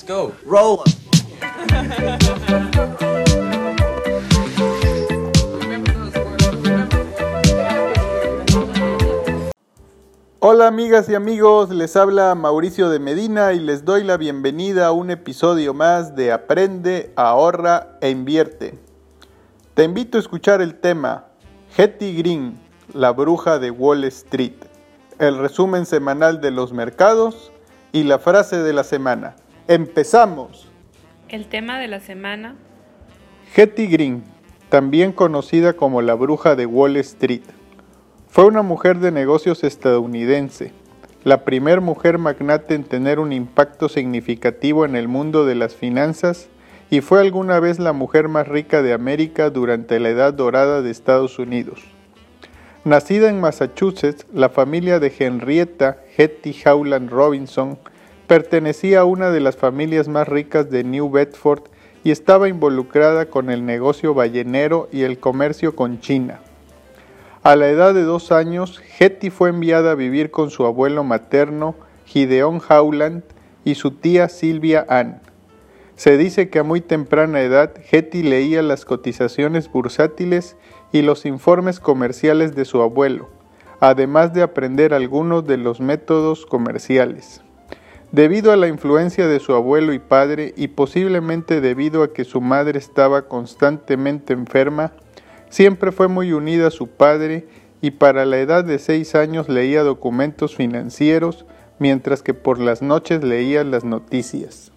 Let's go. Roll. Hola amigas y amigos, les habla Mauricio de Medina y les doy la bienvenida a un episodio más de Aprende, ahorra e invierte. Te invito a escuchar el tema Hetty Green, la bruja de Wall Street, el resumen semanal de los mercados y la frase de la semana. ¡Empezamos! El tema de la semana. Hetty Green, también conocida como la bruja de Wall Street, fue una mujer de negocios estadounidense, la primer mujer magnate en tener un impacto significativo en el mundo de las finanzas y fue alguna vez la mujer más rica de América durante la Edad Dorada de Estados Unidos. Nacida en Massachusetts, la familia de Henrietta Hetty Howland Robinson pertenecía a una de las familias más ricas de New Bedford y estaba involucrada con el negocio ballenero y el comercio con China. A la edad de dos años, Hetty fue enviada a vivir con su abuelo materno, Gideon Howland, y su tía Silvia Ann. Se dice que a muy temprana edad Hetty leía las cotizaciones bursátiles y los informes comerciales de su abuelo, además de aprender algunos de los métodos comerciales. Debido a la influencia de su abuelo y padre y posiblemente debido a que su madre estaba constantemente enferma, Siempre fue muy unida a su padre y para la edad de seis años leía documentos financieros mientras que por las noches leía las noticias.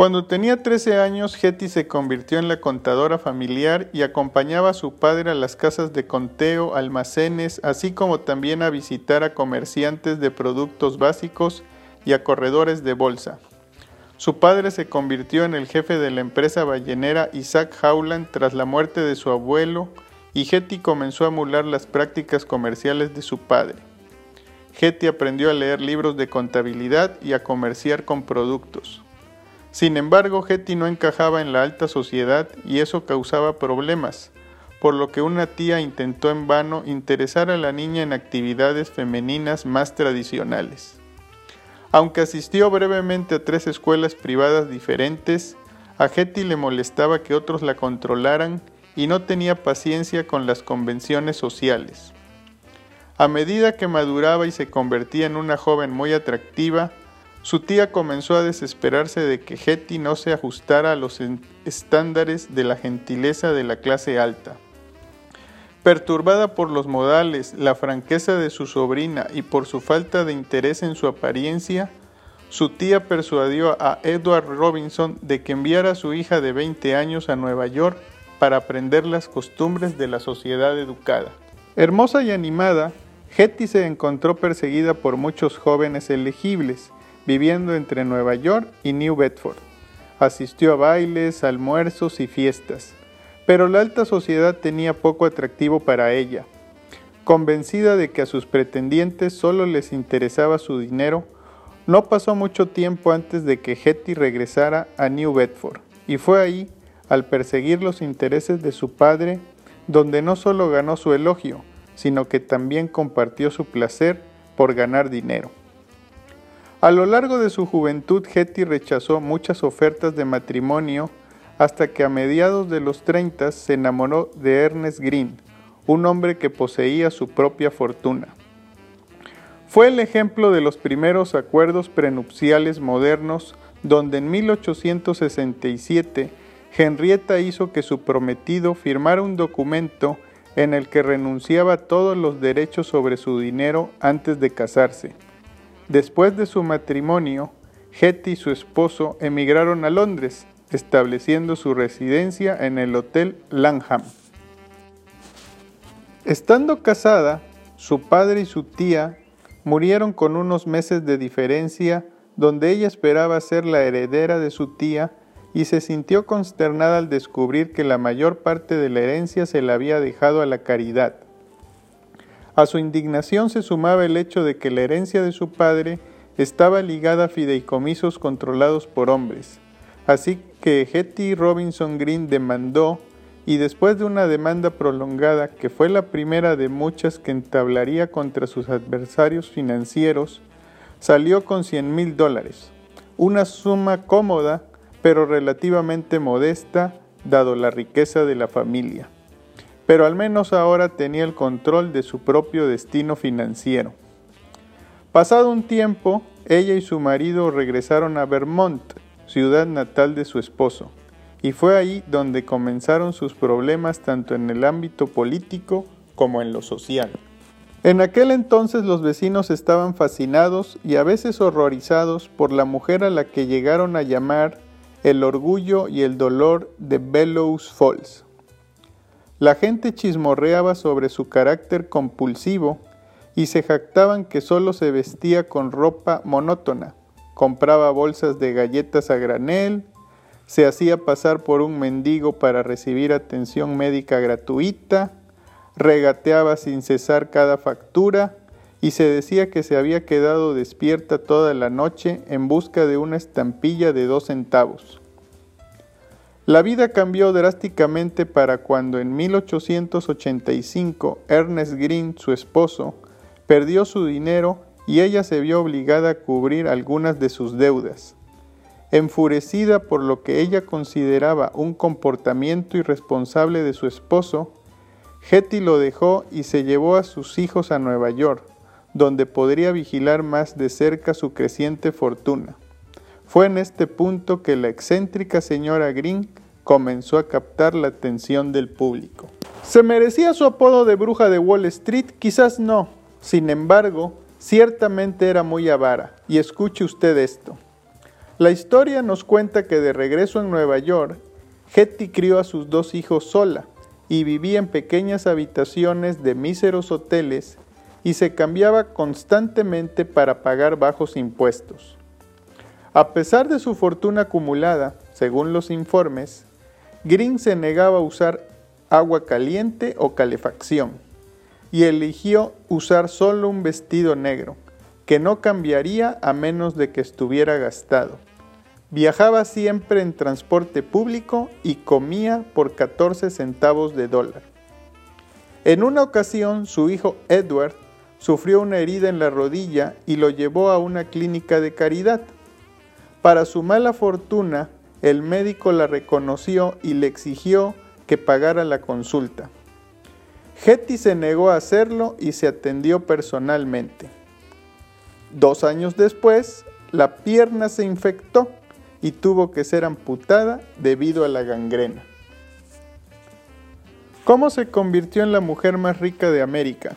Cuando tenía 13 años, Hetty se convirtió en la contadora familiar y acompañaba a su padre a las casas de conteo, almacenes, así como también a visitar a comerciantes de productos básicos y a corredores de bolsa. Su padre se convirtió en el jefe de la empresa ballenera Isaac Howland tras la muerte de su abuelo y Hetty comenzó a emular las prácticas comerciales de su padre. Hetty aprendió a leer libros de contabilidad y a comerciar con productos. Sin embargo, Hetty no encajaba en la alta sociedad y eso causaba problemas, por lo que una tía intentó en vano interesar a la niña en actividades femeninas más tradicionales. Aunque asistió brevemente a tres escuelas privadas diferentes, a Hetty le molestaba que otros la controlaran y no tenía paciencia con las convenciones sociales. A medida que maduraba y se convertía en una joven muy atractiva, su tía comenzó a desesperarse de que Hetty no se ajustara a los estándares de la gentileza de la clase alta. Perturbada por los modales, la franqueza de su sobrina y por su falta de interés en su apariencia, su tía persuadió a Edward Robinson de que enviara a su hija de 20 años a Nueva York para aprender las costumbres de la sociedad educada. Hermosa y animada, Hetty se encontró perseguida por muchos jóvenes elegibles, viviendo entre Nueva York y New Bedford. Asistió a bailes, almuerzos y fiestas pero la alta sociedad tenía poco atractivo para ella. Convencida de que a sus pretendientes solo les interesaba su dinero, no pasó mucho tiempo antes de que Hetty regresara a New Bedford, y fue ahí, al perseguir los intereses de su padre, donde no solo ganó su elogio, sino que también compartió su placer por ganar dinero. A lo largo de su juventud, Hetty rechazó muchas ofertas de matrimonio hasta que a mediados de los 30 se enamoró de Ernest Green, un hombre que poseía su propia fortuna. Fue el ejemplo de los primeros acuerdos prenupciales modernos donde en 1867 Henrietta hizo que su prometido firmara un documento en el que renunciaba a todos los derechos sobre su dinero antes de casarse. Después de su matrimonio, Hetty y su esposo emigraron a Londres, estableciendo su residencia en el Hotel Langham. Estando casada, su padre y su tía murieron con unos meses de diferencia donde ella esperaba ser la heredera de su tía y se sintió consternada al descubrir que la mayor parte de la herencia se la había dejado a la caridad. A su indignación se sumaba el hecho de que la herencia de su padre estaba ligada a fideicomisos controlados por hombres, Así que Hetty Robinson Green demandó y después de una demanda prolongada, que fue la primera de muchas que entablaría contra sus adversarios financieros, salió con 100 mil dólares, una suma cómoda pero relativamente modesta dado la riqueza de la familia. Pero al menos ahora tenía el control de su propio destino financiero. Pasado un tiempo, ella y su marido regresaron a Vermont, ciudad natal de su esposo, y fue ahí donde comenzaron sus problemas tanto en el ámbito político como en lo social. En aquel entonces los vecinos estaban fascinados y a veces horrorizados por la mujer a la que llegaron a llamar el orgullo y el dolor de Bellows Falls. La gente chismorreaba sobre su carácter compulsivo y se jactaban que solo se vestía con ropa monótona, compraba bolsas de galletas a granel, se hacía pasar por un mendigo para recibir atención médica gratuita, regateaba sin cesar cada factura y se decía que se había quedado despierta toda la noche en busca de una estampilla de dos centavos. La vida cambió drásticamente para cuando en 1885 Ernest Green, su esposo, perdió su dinero y ella se vio obligada a cubrir algunas de sus deudas. Enfurecida por lo que ella consideraba un comportamiento irresponsable de su esposo, Hetty lo dejó y se llevó a sus hijos a Nueva York, donde podría vigilar más de cerca su creciente fortuna. Fue en este punto que la excéntrica señora Green comenzó a captar la atención del público. ¿Se merecía su apodo de bruja de Wall Street? Quizás no. Sin embargo, ciertamente era muy avara. Y escuche usted esto. La historia nos cuenta que de regreso en Nueva York, Hetty crió a sus dos hijos sola y vivía en pequeñas habitaciones de míseros hoteles y se cambiaba constantemente para pagar bajos impuestos. A pesar de su fortuna acumulada, según los informes, Green se negaba a usar agua caliente o calefacción y eligió usar solo un vestido negro, que no cambiaría a menos de que estuviera gastado. Viajaba siempre en transporte público y comía por 14 centavos de dólar. En una ocasión su hijo Edward sufrió una herida en la rodilla y lo llevó a una clínica de caridad. Para su mala fortuna, el médico la reconoció y le exigió que pagara la consulta. Hetty se negó a hacerlo y se atendió personalmente. Dos años después, la pierna se infectó y tuvo que ser amputada debido a la gangrena. ¿Cómo se convirtió en la mujer más rica de América?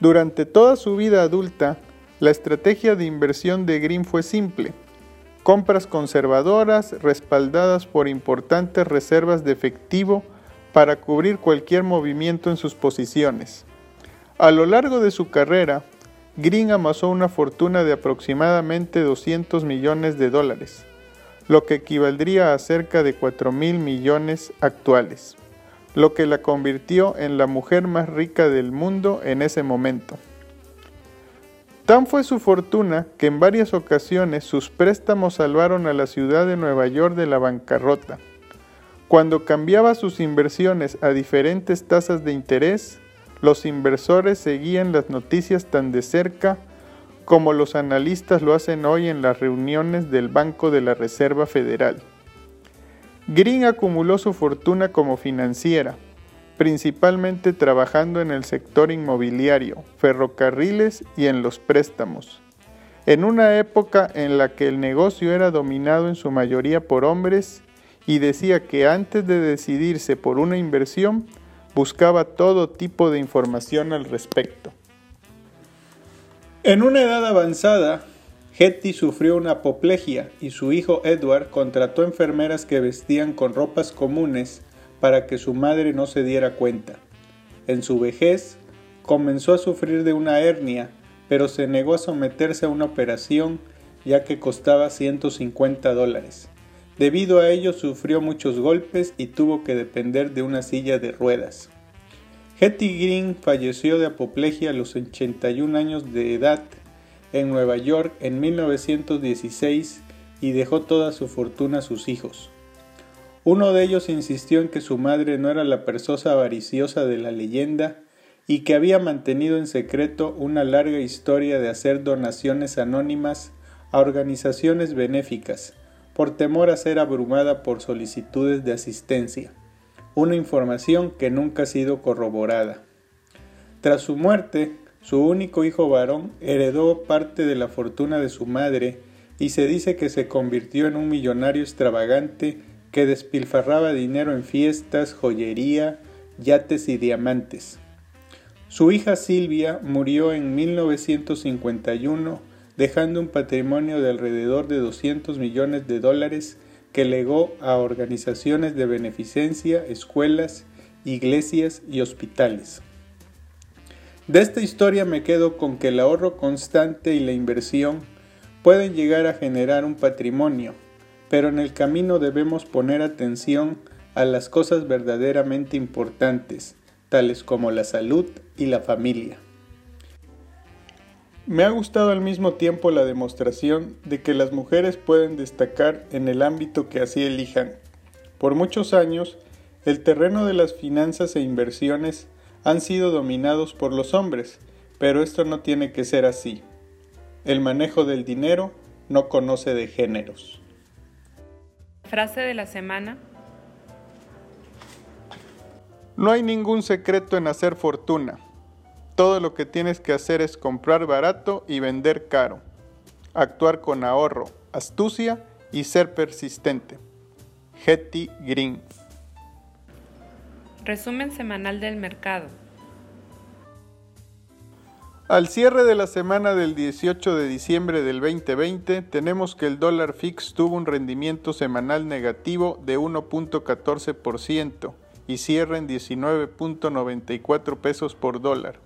Durante toda su vida adulta, la estrategia de inversión de Green fue simple compras conservadoras respaldadas por importantes reservas de efectivo para cubrir cualquier movimiento en sus posiciones. A lo largo de su carrera, Green amasó una fortuna de aproximadamente 200 millones de dólares, lo que equivaldría a cerca de 4 mil millones actuales, lo que la convirtió en la mujer más rica del mundo en ese momento. Tan fue su fortuna que en varias ocasiones sus préstamos salvaron a la ciudad de Nueva York de la bancarrota. Cuando cambiaba sus inversiones a diferentes tasas de interés, los inversores seguían las noticias tan de cerca como los analistas lo hacen hoy en las reuniones del Banco de la Reserva Federal. Green acumuló su fortuna como financiera, principalmente trabajando en el sector inmobiliario, ferrocarriles y en los préstamos. En una época en la que el negocio era dominado en su mayoría por hombres y decía que antes de decidirse por una inversión, buscaba todo tipo de información al respecto. En una edad avanzada, Hetty sufrió una apoplejia y su hijo Edward contrató enfermeras que vestían con ropas comunes para que su madre no se diera cuenta. En su vejez, comenzó a sufrir de una hernia, pero se negó a someterse a una operación ya que costaba 150 dólares. Debido a ello sufrió muchos golpes y tuvo que depender de una silla de ruedas. Hetty Green falleció de apoplejia a los 81 años de edad en Nueva York en 1916 y dejó toda su fortuna a sus hijos. Uno de ellos insistió en que su madre no era la persona avariciosa de la leyenda y que había mantenido en secreto una larga historia de hacer donaciones anónimas a organizaciones benéficas, por temor a ser abrumada por solicitudes de asistencia, una información que nunca ha sido corroborada. Tras su muerte, su único hijo varón heredó parte de la fortuna de su madre y se dice que se convirtió en un millonario extravagante que despilfarraba dinero en fiestas, joyería, yates y diamantes. Su hija Silvia murió en 1951 dejando un patrimonio de alrededor de 200 millones de dólares que legó a organizaciones de beneficencia, escuelas, iglesias y hospitales. De esta historia me quedo con que el ahorro constante y la inversión pueden llegar a generar un patrimonio, pero en el camino debemos poner atención a las cosas verdaderamente importantes, tales como la salud y la familia. Me ha gustado al mismo tiempo la demostración de que las mujeres pueden destacar en el ámbito que así elijan. Por muchos años, el terreno de las finanzas e inversiones han sido dominados por los hombres, pero esto no tiene que ser así. El manejo del dinero no conoce de géneros. Frase de la semana. No hay ningún secreto en hacer fortuna. Todo lo que tienes que hacer es comprar barato y vender caro. Actuar con ahorro, astucia y ser persistente. Hetty Green. Resumen semanal del mercado. Al cierre de la semana del 18 de diciembre del 2020, tenemos que el dólar fix tuvo un rendimiento semanal negativo de 1.14% y cierra en 19.94 pesos por dólar.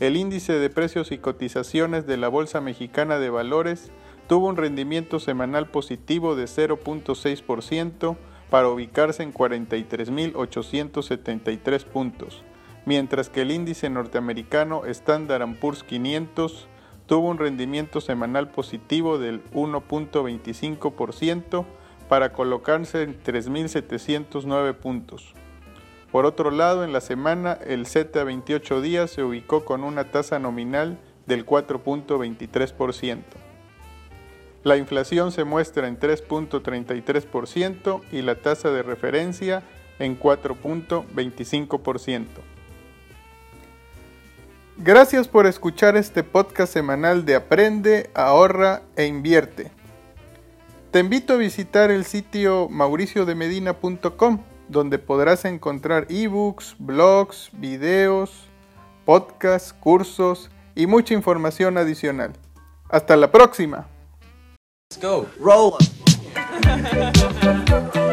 El índice de precios y cotizaciones de la Bolsa Mexicana de Valores tuvo un rendimiento semanal positivo de 0.6% para ubicarse en 43.873 puntos mientras que el índice norteamericano Standard Poor's 500 tuvo un rendimiento semanal positivo del 1.25% para colocarse en 3.709 puntos. Por otro lado, en la semana el Z a 28 días se ubicó con una tasa nominal del 4.23%. La inflación se muestra en 3.33% y la tasa de referencia en 4.25%. Gracias por escuchar este podcast semanal de Aprende, ahorra e invierte. Te invito a visitar el sitio mauriciodemedina.com, donde podrás encontrar ebooks, blogs, videos, podcasts, cursos y mucha información adicional. Hasta la próxima.